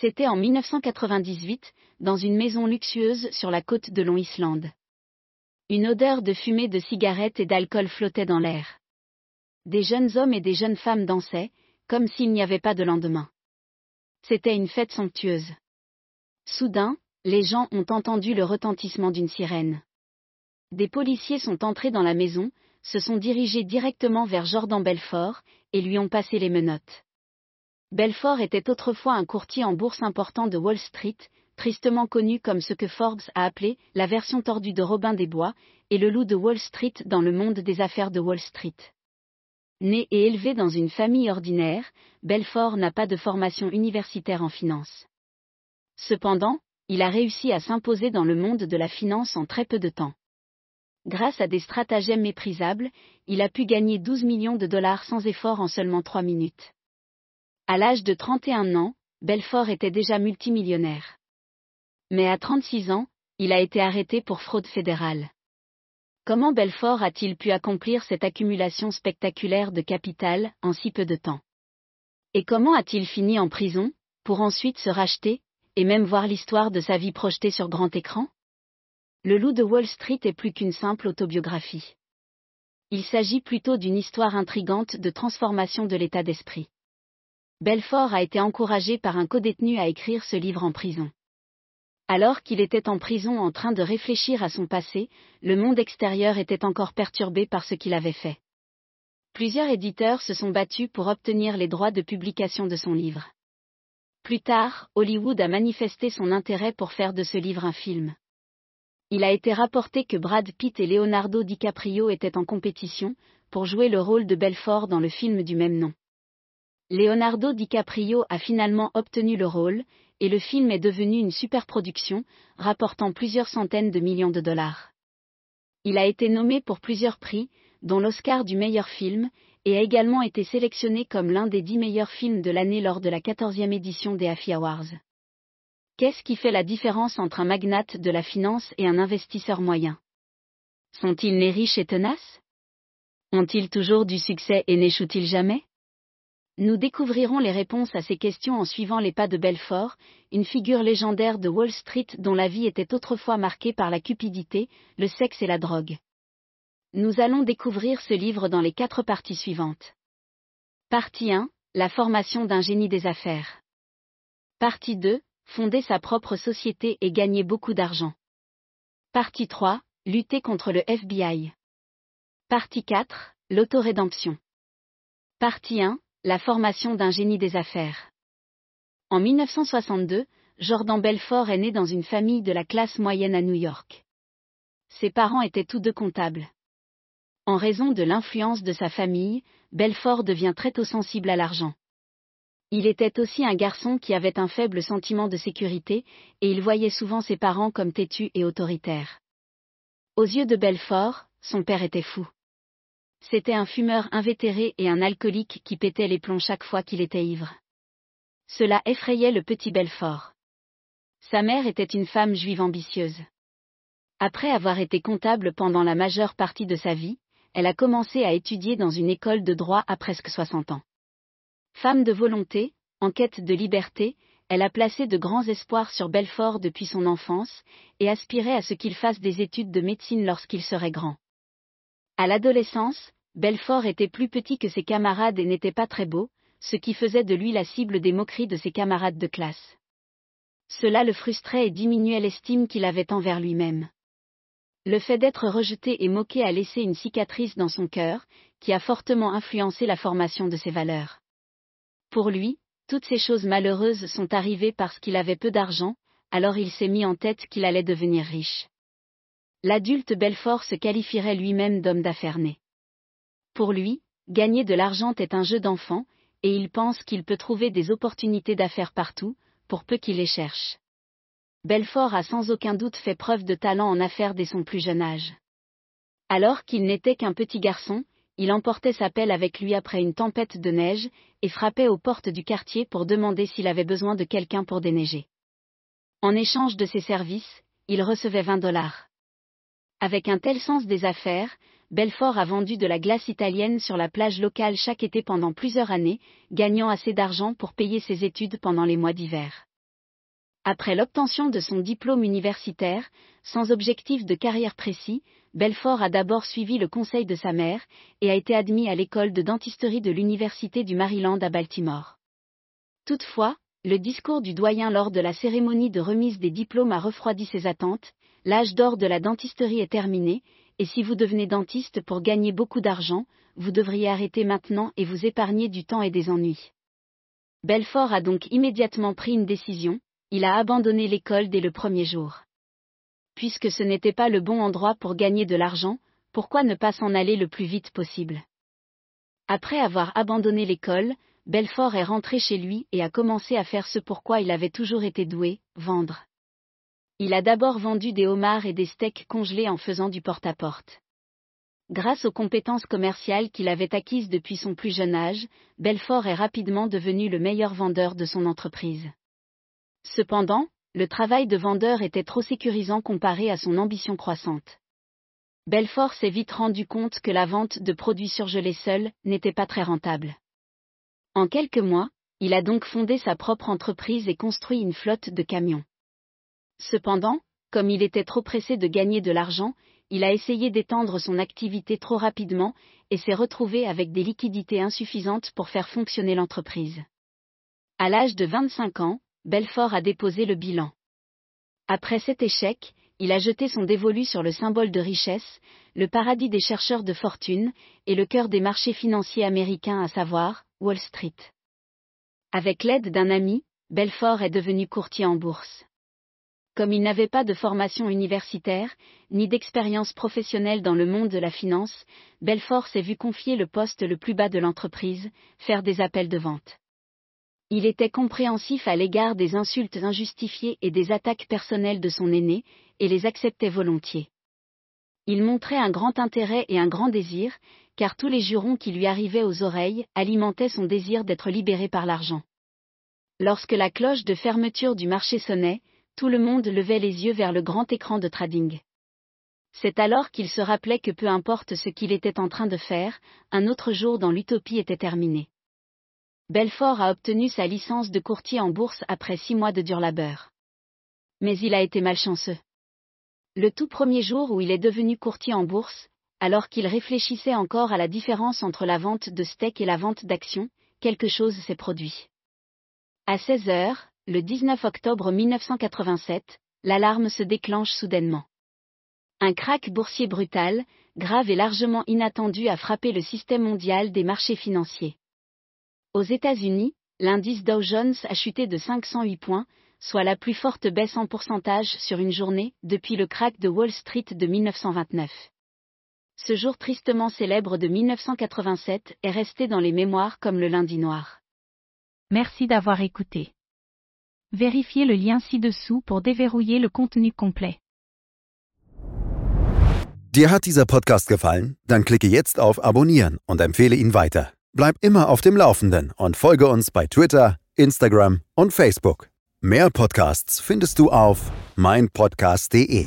C'était en 1998, dans une maison luxueuse sur la côte de Long Island. Une odeur de fumée de cigarettes et d'alcool flottait dans l'air. Des jeunes hommes et des jeunes femmes dansaient, comme s'il n'y avait pas de lendemain. C'était une fête somptueuse. Soudain, les gens ont entendu le retentissement d'une sirène. Des policiers sont entrés dans la maison, se sont dirigés directement vers Jordan Belfort, et lui ont passé les menottes. Belfort était autrefois un courtier en bourse important de Wall Street, tristement connu comme ce que Forbes a appelé la version tordue de Robin des Bois, et le loup de Wall Street dans le monde des affaires de Wall Street. Né et élevé dans une famille ordinaire, Belfort n'a pas de formation universitaire en finance. Cependant, il a réussi à s'imposer dans le monde de la finance en très peu de temps. Grâce à des stratagèmes méprisables, il a pu gagner 12 millions de dollars sans effort en seulement 3 minutes. À l'âge de 31 ans, Belfort était déjà multimillionnaire. Mais à 36 ans, il a été arrêté pour fraude fédérale. Comment Belfort a-t-il pu accomplir cette accumulation spectaculaire de capital en si peu de temps? Et comment a-t-il fini en prison, pour ensuite se racheter, et même voir l'histoire de sa vie projetée sur grand écran? Le loup de Wall Street est plus qu'une simple autobiographie. Il s'agit plutôt d'une histoire intrigante de transformation de l'état d'esprit. Belfort a été encouragé par un codétenu à écrire ce livre en prison. Alors qu'il était en prison en train de réfléchir à son passé, le monde extérieur était encore perturbé par ce qu'il avait fait. Plusieurs éditeurs se sont battus pour obtenir les droits de publication de son livre. Plus tard, Hollywood a manifesté son intérêt pour faire de ce livre un film. Il a été rapporté que Brad Pitt et Leonardo DiCaprio étaient en compétition pour jouer le rôle de Belfort dans le film du même nom. Leonardo DiCaprio a finalement obtenu le rôle, et le film est devenu une superproduction, rapportant plusieurs centaines de millions de dollars. Il a été nommé pour plusieurs prix, dont l'Oscar du meilleur film, et a également été sélectionné comme l'un des dix meilleurs films de l'année lors de la 14e édition des AFI Awards. Qu'est-ce qui fait la différence entre un magnate de la finance et un investisseur moyen? Sont-ils nés riches et tenaces? Ont-ils toujours du succès et n'échouent-ils jamais? Nous découvrirons les réponses à ces questions en suivant les pas de Belfort, une figure légendaire de Wall Street dont la vie était autrefois marquée par la cupidité, le sexe et la drogue. Nous allons découvrir ce livre dans les quatre parties suivantes. Partie 1, la formation d'un génie des affaires. Partie 2, fonder sa propre société et gagner beaucoup d'argent. Partie 3, lutter contre le FBI. Partie 4, l'autorédemption. Partie 1, la formation d'un génie des affaires. En 1962, Jordan Belfort est né dans une famille de la classe moyenne à New York. Ses parents étaient tous deux comptables. En raison de l'influence de sa famille, Belfort devient très tôt sensible à l'argent. Il était aussi un garçon qui avait un faible sentiment de sécurité, et il voyait souvent ses parents comme têtus et autoritaires. Aux yeux de Belfort, son père était fou. C'était un fumeur invétéré et un alcoolique qui pétait les plombs chaque fois qu'il était ivre. Cela effrayait le petit Belfort. Sa mère était une femme juive ambitieuse. Après avoir été comptable pendant la majeure partie de sa vie, elle a commencé à étudier dans une école de droit à presque 60 ans. Femme de volonté, en quête de liberté, elle a placé de grands espoirs sur Belfort depuis son enfance, et aspirait à ce qu'il fasse des études de médecine lorsqu'il serait grand. À l'adolescence, Belfort était plus petit que ses camarades et n'était pas très beau, ce qui faisait de lui la cible des moqueries de ses camarades de classe. Cela le frustrait et diminuait l'estime qu'il avait envers lui-même. Le fait d'être rejeté et moqué a laissé une cicatrice dans son cœur, qui a fortement influencé la formation de ses valeurs. Pour lui, toutes ces choses malheureuses sont arrivées parce qu'il avait peu d'argent, alors il s'est mis en tête qu'il allait devenir riche l'adulte Belfort se qualifierait lui-même d'homme d'affaires né. Pour lui, gagner de l'argent est un jeu d'enfant, et il pense qu'il peut trouver des opportunités d'affaires partout, pour peu qu'il les cherche. Belfort a sans aucun doute fait preuve de talent en affaires dès son plus jeune âge. Alors qu'il n'était qu'un petit garçon, il emportait sa pelle avec lui après une tempête de neige, et frappait aux portes du quartier pour demander s'il avait besoin de quelqu'un pour déneiger. En échange de ses services, il recevait 20 dollars. Avec un tel sens des affaires, Belfort a vendu de la glace italienne sur la plage locale chaque été pendant plusieurs années, gagnant assez d'argent pour payer ses études pendant les mois d'hiver. Après l'obtention de son diplôme universitaire, sans objectif de carrière précis, Belfort a d'abord suivi le conseil de sa mère, et a été admis à l'école de dentisterie de l'Université du Maryland à Baltimore. Toutefois, le discours du doyen lors de la cérémonie de remise des diplômes a refroidi ses attentes, l'âge d'or de la dentisterie est terminé, et si vous devenez dentiste pour gagner beaucoup d'argent, vous devriez arrêter maintenant et vous épargner du temps et des ennuis. Belfort a donc immédiatement pris une décision, il a abandonné l'école dès le premier jour. Puisque ce n'était pas le bon endroit pour gagner de l'argent, pourquoi ne pas s'en aller le plus vite possible? Après avoir abandonné l'école, Belfort est rentré chez lui et a commencé à faire ce pourquoi il avait toujours été doué, vendre. Il a d'abord vendu des homards et des steaks congelés en faisant du porte-à-porte. Grâce aux compétences commerciales qu'il avait acquises depuis son plus jeune âge, Belfort est rapidement devenu le meilleur vendeur de son entreprise. Cependant, le travail de vendeur était trop sécurisant comparé à son ambition croissante. Belfort s'est vite rendu compte que la vente de produits surgelés seuls n'était pas très rentable. En quelques mois, il a donc fondé sa propre entreprise et construit une flotte de camions. Cependant, comme il était trop pressé de gagner de l'argent, il a essayé d'étendre son activité trop rapidement et s'est retrouvé avec des liquidités insuffisantes pour faire fonctionner l'entreprise. À l'âge de 25 ans, Belfort a déposé le bilan. Après cet échec, il a jeté son dévolu sur le symbole de richesse, le paradis des chercheurs de fortune, et le cœur des marchés financiers américains à savoir, Wall Street. Avec l'aide d'un ami, Belfort est devenu courtier en bourse. Comme il n'avait pas de formation universitaire, ni d'expérience professionnelle dans le monde de la finance, Belfort s'est vu confier le poste le plus bas de l'entreprise, faire des appels de vente. Il était compréhensif à l'égard des insultes injustifiées et des attaques personnelles de son aîné, et les acceptait volontiers. Il montrait un grand intérêt et un grand désir, car tous les jurons qui lui arrivaient aux oreilles alimentaient son désir d'être libéré par l'argent. Lorsque la cloche de fermeture du marché sonnait, tout le monde levait les yeux vers le grand écran de trading. C'est alors qu'il se rappelait que peu importe ce qu'il était en train de faire, un autre jour dans l'utopie était terminé. Belfort a obtenu sa licence de courtier en bourse après six mois de dur labeur. Mais il a été malchanceux. Le tout premier jour où il est devenu courtier en bourse, alors qu'il réfléchissait encore à la différence entre la vente de steak et la vente d'actions, quelque chose s'est produit. À 16 heures, le 19 octobre 1987, l'alarme se déclenche soudainement. Un krach boursier brutal, grave et largement inattendu a frappé le système mondial des marchés financiers. Aux États-Unis, l'indice Dow Jones a chuté de 508 points, soit la plus forte baisse en pourcentage sur une journée depuis le crack de Wall Street de 1929. Ce jour tristement célèbre de 1987 est resté dans les mémoires comme le lundi noir. Merci d'avoir écouté. Vérifiez le lien ci-dessous pour déverrouiller le contenu complet. Dir hat dieser Podcast gefallen? Dann klicke jetzt auf Abonnieren und empfehle ihn weiter. Bleib immer auf dem Laufenden und folge uns bei Twitter, Instagram und Facebook. Mehr Podcasts findest du auf meinpodcast.de.